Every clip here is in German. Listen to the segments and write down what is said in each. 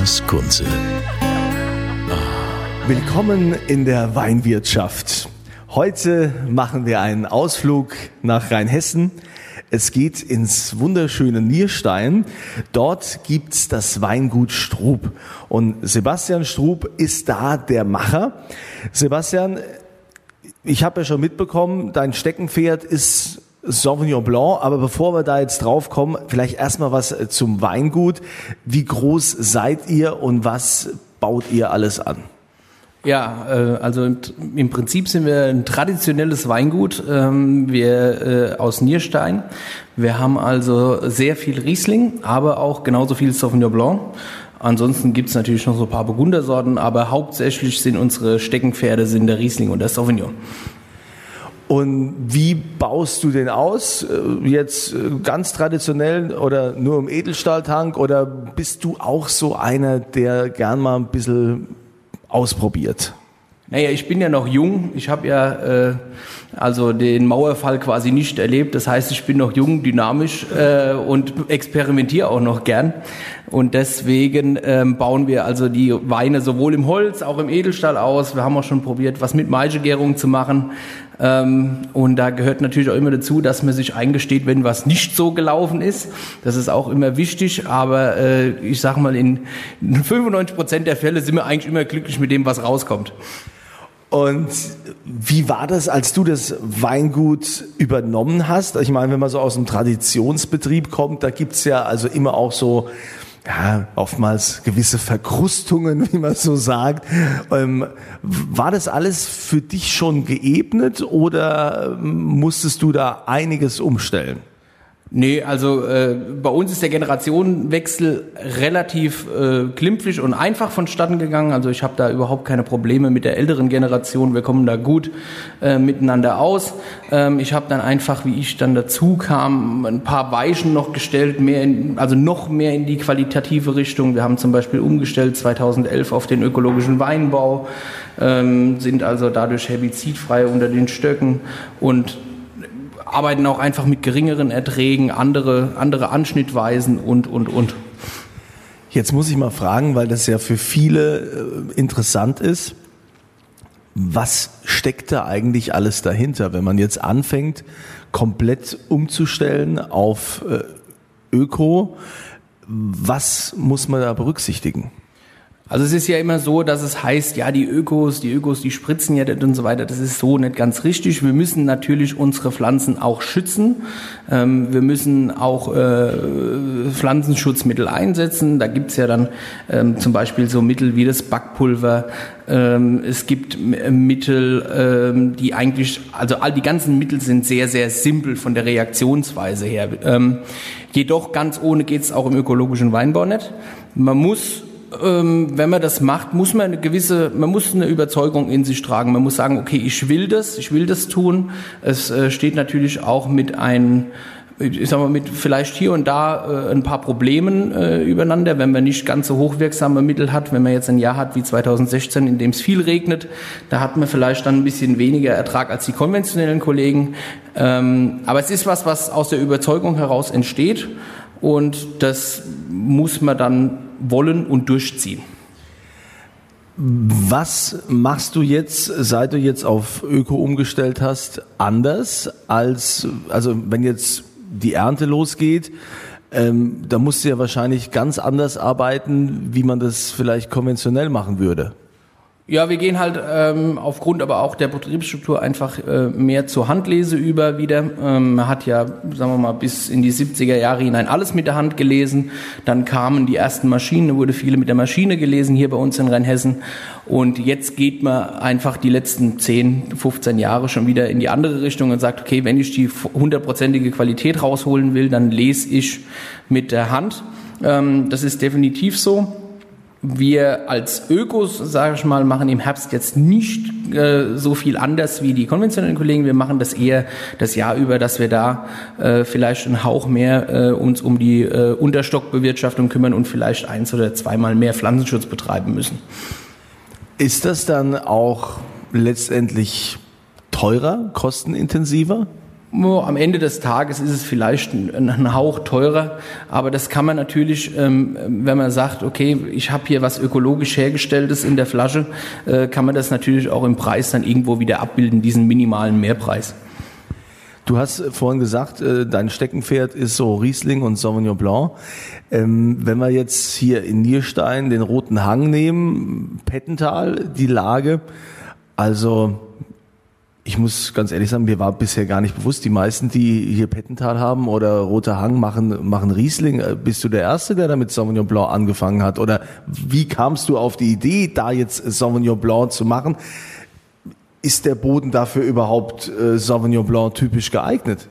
Andreas Kunze. Willkommen in der Weinwirtschaft. Heute machen wir einen Ausflug nach Rheinhessen. Es geht ins wunderschöne Nierstein. Dort gibt's das Weingut Strub. Und Sebastian Strub ist da der Macher. Sebastian, ich habe ja schon mitbekommen, dein Steckenpferd ist Sauvignon Blanc, aber bevor wir da jetzt drauf kommen, vielleicht erstmal was zum Weingut. Wie groß seid ihr und was baut ihr alles an? Ja, äh, also im, Prinzip sind wir ein traditionelles Weingut. Ähm, wir äh, aus Nierstein. Wir haben also sehr viel Riesling, aber auch genauso viel Sauvignon Blanc. Ansonsten gibt's natürlich noch so ein paar Burgundersorten, aber hauptsächlich sind unsere Steckenpferde sind der Riesling und der Sauvignon. Und wie baust du den aus? Äh, jetzt äh, ganz traditionell oder nur im Edelstahltank oder bist du auch so einer, der gern mal ein bisschen ausprobiert? Naja, ich bin ja noch jung. Ich habe ja äh, also den Mauerfall quasi nicht erlebt. Das heißt, ich bin noch jung, dynamisch äh, und experimentiere auch noch gern. Und deswegen ähm, bauen wir also die Weine sowohl im Holz, auch im Edelstahl aus. Wir haben auch schon probiert, was mit Maisegärung zu machen. Ähm, und da gehört natürlich auch immer dazu, dass man sich eingesteht, wenn was nicht so gelaufen ist. Das ist auch immer wichtig. Aber äh, ich sag mal, in 95 Prozent der Fälle sind wir eigentlich immer glücklich mit dem, was rauskommt. Und wie war das, als du das Weingut übernommen hast? Ich meine, wenn man so aus einem Traditionsbetrieb kommt, da gibt's ja also immer auch so ja, oftmals gewisse Verkrustungen, wie man so sagt. Ähm, war das alles für dich schon geebnet oder musstest du da einiges umstellen? Nee, also äh, bei uns ist der Generationenwechsel relativ äh, klimpflich und einfach vonstatten gegangen. Also ich habe da überhaupt keine Probleme mit der älteren Generation. Wir kommen da gut äh, miteinander aus. Ähm, ich habe dann einfach, wie ich dann dazu kam, ein paar Weichen noch gestellt, mehr in, also noch mehr in die qualitative Richtung. Wir haben zum Beispiel umgestellt 2011 auf den ökologischen Weinbau, ähm, sind also dadurch herbizidfrei unter den Stöcken und arbeiten auch einfach mit geringeren Erträgen, andere, andere Anschnittweisen und, und, und. Jetzt muss ich mal fragen, weil das ja für viele äh, interessant ist. Was steckt da eigentlich alles dahinter, wenn man jetzt anfängt, komplett umzustellen auf äh, Öko? Was muss man da berücksichtigen? Also es ist ja immer so, dass es heißt, ja, die Ökos, die Ökos, die spritzen ja und so weiter. Das ist so nicht ganz richtig. Wir müssen natürlich unsere Pflanzen auch schützen. Ähm, wir müssen auch äh, Pflanzenschutzmittel einsetzen. Da gibt's ja dann ähm, zum Beispiel so Mittel wie das Backpulver. Ähm, es gibt Mittel, ähm, die eigentlich, also all die ganzen Mittel sind sehr, sehr simpel von der Reaktionsweise her. Ähm, jedoch ganz ohne geht's auch im ökologischen Weinbau nicht. Man muss ähm, wenn man das macht, muss man eine gewisse, man muss eine Überzeugung in sich tragen. Man muss sagen, okay, ich will das, ich will das tun. Es äh, steht natürlich auch mit ein ich sag mal, mit vielleicht hier und da äh, ein paar Problemen äh, übereinander, wenn man nicht ganz so hochwirksame Mittel hat. Wenn man jetzt ein Jahr hat wie 2016, in dem es viel regnet, da hat man vielleicht dann ein bisschen weniger Ertrag als die konventionellen Kollegen. Ähm, aber es ist was, was aus der Überzeugung heraus entsteht und das muss man dann wollen und durchziehen. Was machst du jetzt, seit du jetzt auf Öko umgestellt hast, anders als, also wenn jetzt die Ernte losgeht, ähm, da musst du ja wahrscheinlich ganz anders arbeiten, wie man das vielleicht konventionell machen würde. Ja, wir gehen halt ähm, aufgrund aber auch der Betriebsstruktur einfach äh, mehr zur Handlese über wieder. Ähm, man hat ja, sagen wir mal, bis in die 70er Jahre hinein alles mit der Hand gelesen. Dann kamen die ersten Maschinen, wurde viele mit der Maschine gelesen hier bei uns in Rheinhessen. Und jetzt geht man einfach die letzten 10, 15 Jahre schon wieder in die andere Richtung und sagt, okay, wenn ich die hundertprozentige Qualität rausholen will, dann lese ich mit der Hand. Ähm, das ist definitiv so. Wir als Ökos, sage ich mal, machen im Herbst jetzt nicht äh, so viel anders wie die konventionellen Kollegen. Wir machen das eher das Jahr über, dass wir da äh, vielleicht einen Hauch mehr äh, uns um die äh, Unterstockbewirtschaftung kümmern und vielleicht eins oder zweimal mehr Pflanzenschutz betreiben müssen. Ist das dann auch letztendlich teurer, kostenintensiver? Am Ende des Tages ist es vielleicht ein Hauch teurer, aber das kann man natürlich, ähm, wenn man sagt, okay, ich habe hier was ökologisch hergestelltes in der Flasche, äh, kann man das natürlich auch im Preis dann irgendwo wieder abbilden, diesen minimalen Mehrpreis. Du hast vorhin gesagt, äh, dein Steckenpferd ist so Riesling und Sauvignon Blanc. Ähm, wenn wir jetzt hier in Nierstein den Roten Hang nehmen, Pettental, die Lage, also ich muss ganz ehrlich sagen, mir war bisher gar nicht bewusst, die meisten, die hier Pettental haben oder Roter Hang machen, machen Riesling. Äh, bist du der Erste, der damit Sauvignon Blanc angefangen hat? Oder wie kamst du auf die Idee, da jetzt Sauvignon Blanc zu machen? Ist der Boden dafür überhaupt äh, Sauvignon Blanc typisch geeignet?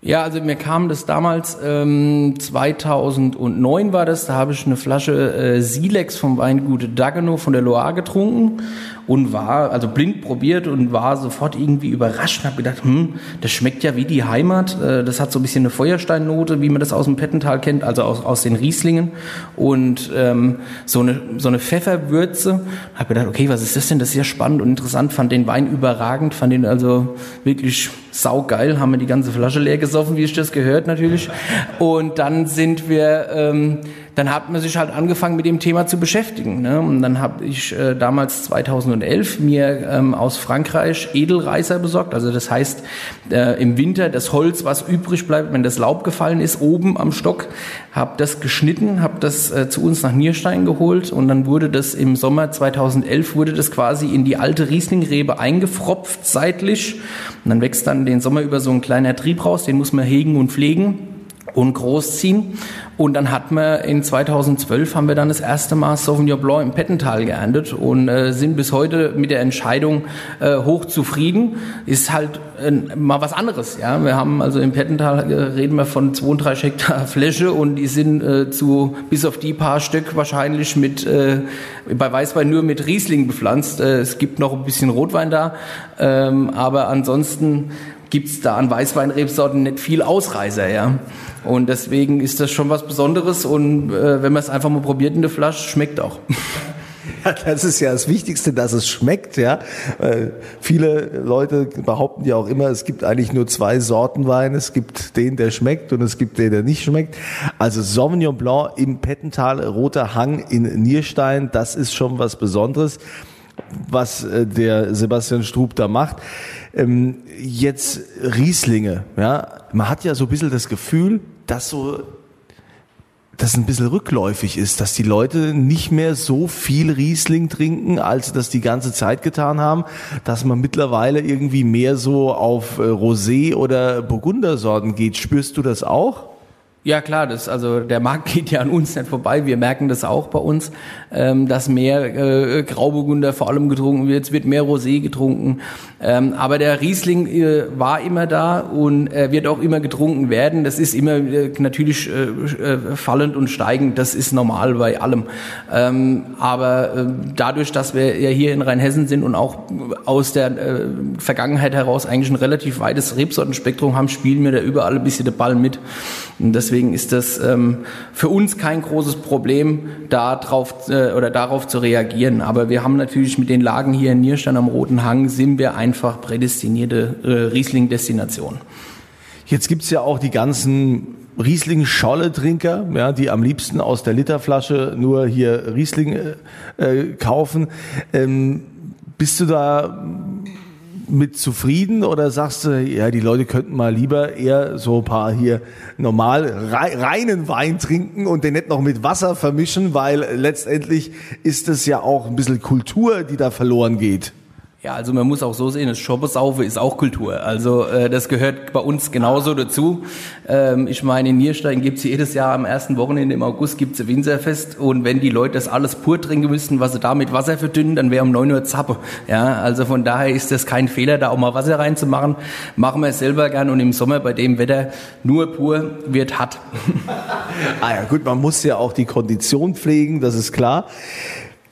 Ja, also mir kam das damals, ähm, 2009 war das, da habe ich eine Flasche äh, Silex vom Weingut Dagano von der Loire getrunken und war, also blind probiert und war sofort irgendwie überrascht und habe gedacht, hm, das schmeckt ja wie die Heimat. Äh, das hat so ein bisschen eine Feuersteinnote, wie man das aus dem Pettental kennt, also aus, aus den Rieslingen. Und ähm, so, eine, so eine Pfefferwürze. Habe gedacht, okay, was ist das denn? Das ist ja spannend und interessant. Fand den Wein überragend, fand den also wirklich saugeil. Haben wir die ganze Flasche leer gesoffen, wie ich das gehört natürlich. Und dann sind wir... Ähm, dann hat man sich halt angefangen mit dem Thema zu beschäftigen. Ne? Und dann habe ich äh, damals 2011 mir ähm, aus Frankreich Edelreißer besorgt. Also das heißt äh, im Winter das Holz, was übrig bleibt, wenn das Laub gefallen ist, oben am Stock, habe das geschnitten, habe das äh, zu uns nach Nierstein geholt und dann wurde das im Sommer 2011 wurde das quasi in die alte Rieslingrebe eingefropft seitlich. Und dann wächst dann den Sommer über so ein kleiner Trieb raus, den muss man hegen und pflegen und großziehen. Und dann hat man in 2012 haben wir dann das erste Mal Sauvignon Blanc im Pettental geerntet und äh, sind bis heute mit der Entscheidung äh, hoch zufrieden. Ist halt äh, mal was anderes. Ja, wir haben also im Pettental äh, reden wir von 32 Hektar Fläche und die sind äh, zu bis auf die paar Stück wahrscheinlich mit äh, bei Weißwein nur mit Riesling bepflanzt. Äh, es gibt noch ein bisschen Rotwein da, ähm, aber ansonsten gibt's da an Weißweinrebsorten nicht viel Ausreißer, ja. Und deswegen ist das schon was Besonderes und äh, wenn man es einfach mal probiert in der Flasche, schmeckt auch. Ja, das ist ja das Wichtigste, dass es schmeckt, ja. Äh, viele Leute behaupten ja auch immer, es gibt eigentlich nur zwei Sorten Wein. Es gibt den, der schmeckt und es gibt den, der nicht schmeckt. Also Sauvignon Blanc im Pettental, Roter Hang in Nierstein, das ist schon was Besonderes was äh, der Sebastian Strub da macht. Ähm, jetzt Rieslinge, ja, man hat ja so ein bisschen das Gefühl, dass so das ein bisschen rückläufig ist, dass die Leute nicht mehr so viel Riesling trinken, als das die ganze Zeit getan haben, dass man mittlerweile irgendwie mehr so auf äh, Rosé oder Burgundersorten geht. Spürst du das auch? Ja klar, das also der Markt geht ja an uns nicht vorbei. Wir merken das auch bei uns, ähm, dass mehr äh, Grauburgunder vor allem getrunken wird. Es wird mehr Rosé getrunken. Ähm, aber der Riesling äh, war immer da und er wird auch immer getrunken werden. Das ist immer äh, natürlich äh, äh, fallend und steigend. Das ist normal bei allem. Ähm, aber äh, dadurch, dass wir ja hier in Rheinhessen sind und auch aus der äh, Vergangenheit heraus eigentlich ein relativ weites Rebsortenspektrum haben, spielen wir da überall ein bisschen den Ball mit. Und deswegen ist das ähm, für uns kein großes Problem, da drauf, äh, oder darauf zu reagieren. Aber wir haben natürlich mit den Lagen hier in Nierstein am Roten Hang, sind wir ein einfach prädestinierte äh, Riesling-Destination. Jetzt gibt's ja auch die ganzen Riesling-Scholle-Trinker, ja, die am liebsten aus der Literflasche nur hier Riesling äh, äh kaufen. Ähm, bist du da mit zufrieden oder sagst du, ja, die Leute könnten mal lieber eher so ein paar hier normal reinen Wein trinken und den nicht noch mit Wasser vermischen, weil letztendlich ist es ja auch ein bisschen Kultur, die da verloren geht. Ja, also man muss auch so sehen, das Schoppesaufe ist auch Kultur. Also äh, das gehört bei uns genauso dazu. Ähm, ich meine, in Nierstein gibt's jedes Jahr am ersten Wochenende im August gibt's ein Winzerfest und wenn die Leute das alles pur trinken müssten, was sie da mit Wasser verdünnen, dann wäre um neun Uhr Zappe. Ja, also von daher ist das kein Fehler, da auch mal Wasser reinzumachen. Machen wir es selber gern und im Sommer bei dem Wetter nur pur wird hart. ah ja, gut, man muss ja auch die Kondition pflegen, das ist klar.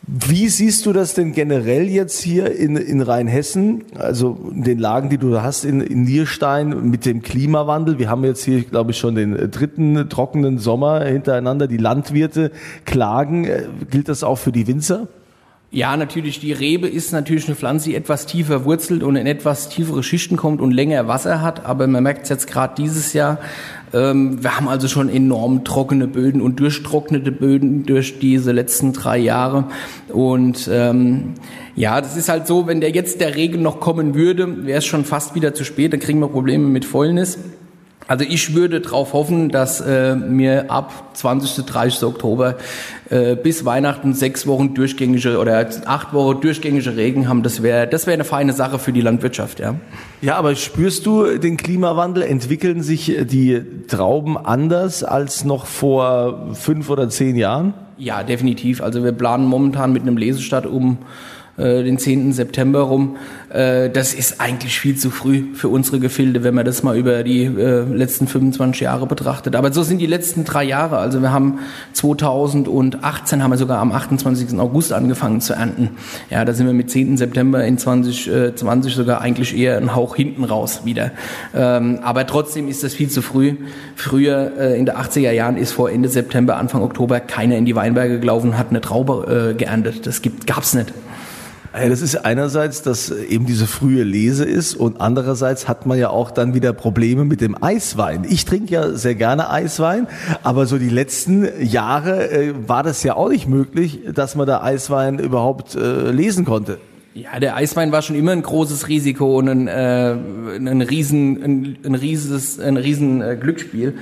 Wie siehst du das denn generell jetzt hier in, in Rheinhessen, also in den Lagen, die du hast in, in Nierstein mit dem Klimawandel? Wir haben jetzt hier, glaube ich, schon den dritten trockenen Sommer hintereinander. Die Landwirte klagen. Äh, gilt das auch für die Winzer? Ja, natürlich, die Rebe ist natürlich eine Pflanze, die etwas tiefer wurzelt und in etwas tiefere Schichten kommt und länger Wasser hat. Aber man merkt es jetzt gerade dieses Jahr, ähm, wir haben also schon enorm trockene Böden und durchtrocknete Böden durch diese letzten drei Jahre. Und ähm, ja, das ist halt so, wenn der jetzt der Regen noch kommen würde, wäre es schon fast wieder zu spät, dann kriegen wir Probleme mit Fäulnis. Also ich würde darauf hoffen, dass äh, mir ab 20. 30. Oktober äh, bis Weihnachten sechs Wochen durchgängige oder acht Wochen durchgängige Regen haben. Das wäre das wäre eine feine Sache für die Landwirtschaft, ja. Ja, aber spürst du den Klimawandel? Entwickeln sich die Trauben anders als noch vor fünf oder zehn Jahren? Ja, definitiv. Also wir planen momentan mit einem Lesestadt um äh, den 10. September rum. Äh, das ist eigentlich viel zu früh für unsere Gefilde, wenn man das mal über die äh, letzten 25 Jahre betrachtet. Aber so sind die letzten drei Jahre. Also wir haben 2018 haben wir sogar am 28. August angefangen zu ernten. Ja, da sind wir mit 10. September in 2020 sogar eigentlich eher einen Hauch hinten raus wieder. Ähm, aber trotzdem ist das viel zu früh. Früher in der 80er Jahren ist vor Ende September, Anfang Oktober keiner in die Weinberge gelaufen und hat eine Traube geerntet. Das gibt, gab's nicht. Das ist einerseits, dass eben diese frühe Lese ist und andererseits hat man ja auch dann wieder Probleme mit dem Eiswein. Ich trinke ja sehr gerne Eiswein, aber so die letzten Jahre äh, war das ja auch nicht möglich, dass man da Eiswein überhaupt äh, lesen konnte. Ja, der Eiswein war schon immer ein großes Risiko und ein, äh, ein riesen, ein, ein rieses, ein riesen äh, Glücksspiel.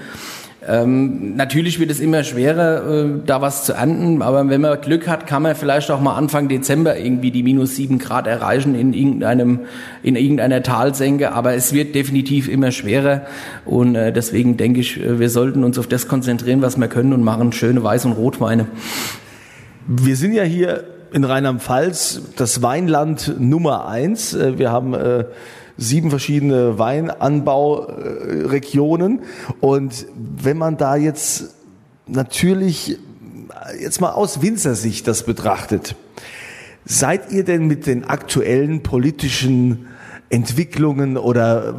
Ähm, natürlich wird es immer schwerer, äh, da was zu ernten, aber wenn man Glück hat, kann man vielleicht auch mal Anfang Dezember irgendwie die minus sieben Grad erreichen in irgendeinem, in irgendeiner Talsenke, aber es wird definitiv immer schwerer und äh, deswegen denke ich, äh, wir sollten uns auf das konzentrieren, was wir können und machen schöne Weiß- und Rotweine. Wir sind ja hier in Rheinland-Pfalz das Weinland Nummer eins. Äh, wir haben äh, sieben verschiedene Weinanbauregionen. Und wenn man da jetzt natürlich jetzt mal aus Winzersicht das betrachtet, seid ihr denn mit den aktuellen politischen Entwicklungen oder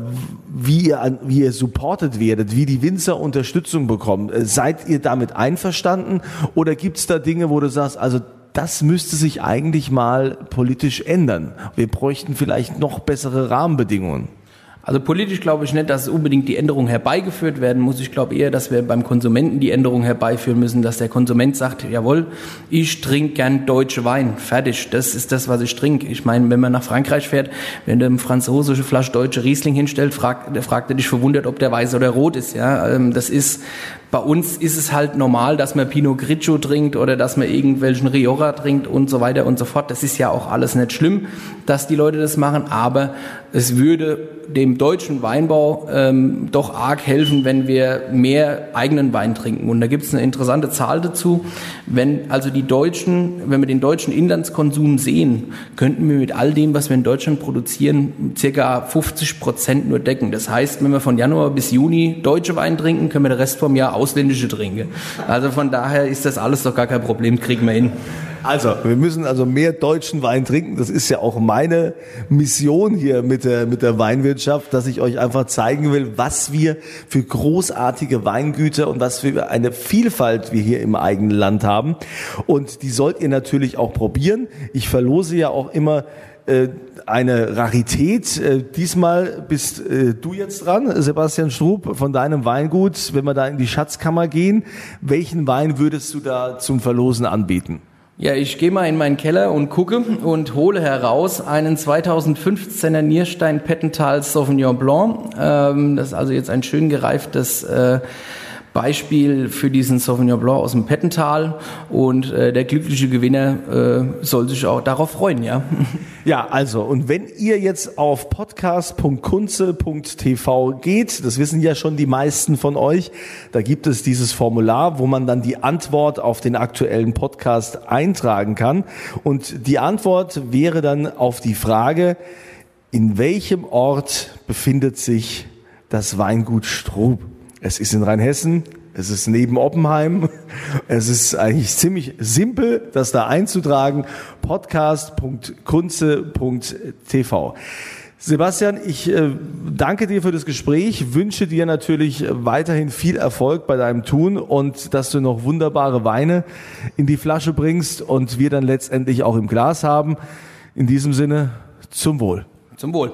wie ihr, wie ihr supportet werdet, wie die Winzer Unterstützung bekommen. Seid ihr damit einverstanden oder gibt es da Dinge, wo du sagst, also das müsste sich eigentlich mal politisch ändern. Wir bräuchten vielleicht noch bessere Rahmenbedingungen. Also politisch glaube ich nicht, dass unbedingt die Änderung herbeigeführt werden muss. Ich glaube eher, dass wir beim Konsumenten die Änderung herbeiführen müssen, dass der Konsument sagt, jawohl, ich trinke gern deutsche Wein. Fertig. Das ist das, was ich trinke. Ich meine, wenn man nach Frankreich fährt, wenn du eine französische Flasche deutsche Riesling hinstellt, fragt, fragt er dich verwundert, ob der weiß oder rot ist. Ja, ähm, das ist bei uns ist es halt normal, dass man Pinot Grigio trinkt oder dass man irgendwelchen Rioja trinkt und so weiter und so fort. Das ist ja auch alles nicht schlimm, dass die Leute das machen, aber es würde dem deutschen Weinbau ähm, doch arg helfen, wenn wir mehr eigenen Wein trinken. Und da gibt es eine interessante Zahl dazu. Wenn also die Deutschen, wenn wir den deutschen Inlandskonsum sehen, könnten wir mit all dem, was wir in Deutschland produzieren, circa 50 Prozent nur decken. Das heißt, wenn wir von Januar bis Juni deutsche Wein trinken, können wir den Rest vom Jahr ausländische trinken. Also von daher ist das alles doch gar kein Problem, kriegen wir hin. Also, wir müssen also mehr deutschen Wein trinken. Das ist ja auch meine Mission hier mit der, mit der Weinwirtschaft, dass ich euch einfach zeigen will, was wir für großartige Weingüter und was für eine Vielfalt wir hier im eigenen Land haben. Und die sollt ihr natürlich auch probieren. Ich verlose ja auch immer eine Rarität. Äh, diesmal bist äh, du jetzt dran, Sebastian Strub, von deinem Weingut. Wenn wir da in die Schatzkammer gehen, welchen Wein würdest du da zum Verlosen anbieten? Ja, ich gehe mal in meinen Keller und gucke und hole heraus einen 2015er Nierstein Pettental Sauvignon Blanc. Ähm, das ist also jetzt ein schön gereiftes äh, Beispiel für diesen Sauvignon Blanc aus dem Pettental und äh, der glückliche Gewinner äh, soll sich auch darauf freuen, ja. Ja, also und wenn ihr jetzt auf podcast.kunze.tv geht, das wissen ja schon die meisten von euch, da gibt es dieses Formular, wo man dann die Antwort auf den aktuellen Podcast eintragen kann und die Antwort wäre dann auf die Frage, in welchem Ort befindet sich das Weingut Strub? Es ist in Rheinhessen, es ist neben Oppenheim. Es ist eigentlich ziemlich simpel, das da einzutragen. Podcast.kunze.tv. Sebastian, ich äh, danke dir für das Gespräch, wünsche dir natürlich weiterhin viel Erfolg bei deinem Tun und dass du noch wunderbare Weine in die Flasche bringst und wir dann letztendlich auch im Glas haben. In diesem Sinne, zum Wohl. Zum Wohl.